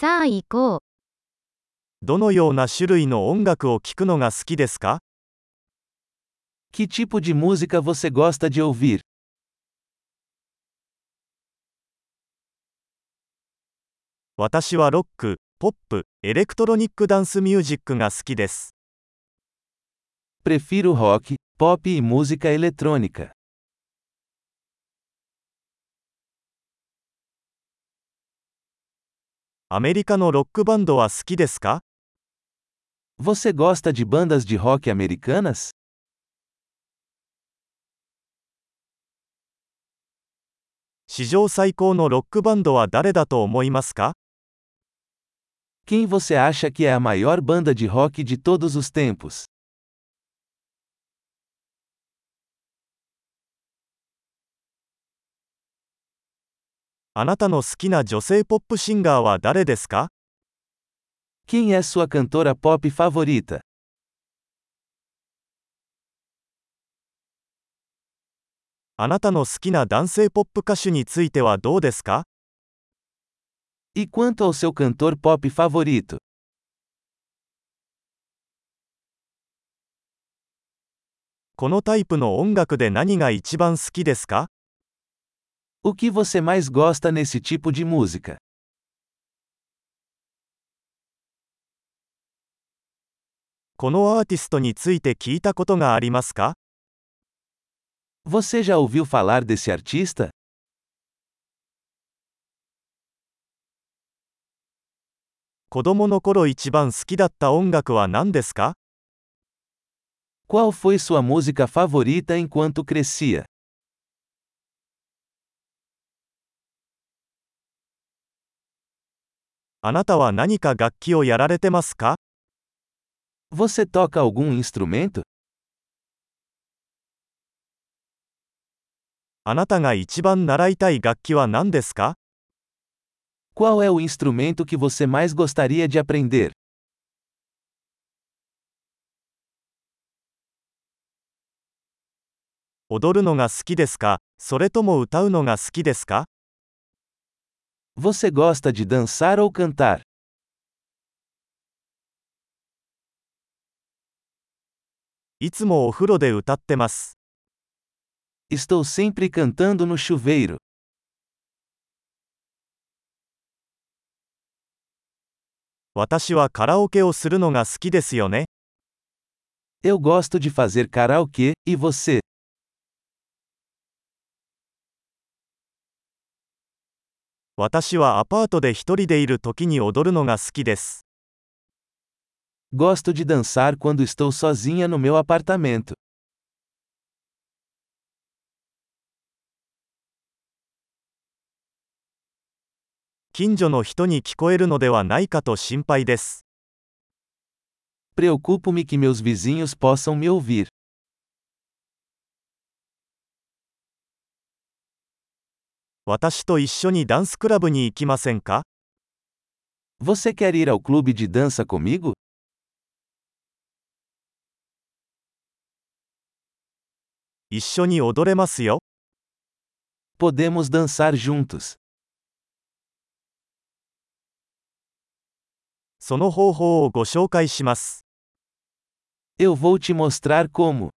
さあ行こう。どのような種類の音楽を聴くのが好きですか Que tipo de música você gosta de ouvir? 私はロック、ポップ、エレクトロニックダンスミュージックが好きです。Prefiro rock, pop e música eletrônica. アメリカのロックバンドは好きですか Você gosta de bandas de rock americanas? 史上最高のロックバンドは誰だと思いますか Quem você acha que é a maior banda de rock de todos os tempos? あなたの好きな女性ポップシンガーは誰ですか？Quem é sua cantora pop favorita? あなたの好きな男性ポップ歌手についてはどうですか？E quanto ao seu cantor pop favorito? このタイプの音楽で何が一番好きですか？O que você mais gosta nesse tipo de música? Você já ouviu falar desse artista? Qual foi sua música favorita enquanto crescia? あなたは何か楽器をやられてますか Você toca algum instrumento? あなたが一番習いたい楽器は何ですか Qual é o instrumento que você mais gostaria de aprender? 踊るのが好きですかそれとも歌うのが好きですか Você gosta de dançar ou cantar? Estou sempre cantando no chuveiro. Eu gosto de fazer karaokê, e você? 私はアパートで一人でいる時に踊るのが好きです。Gosto de dançar quando estou sozinha no meu apartamento. 近所の人に聞こえるのではないかと心配です。Preocupo-me que meus vizinhos possam me ouvir. 私と一緒にダンスクラブに行きませんか Você quer ir ao clube de dança comigo? 一緒に踊れますよ。Podemos dançar juntos. その方法をご紹介します。Eu vou te mostrar como.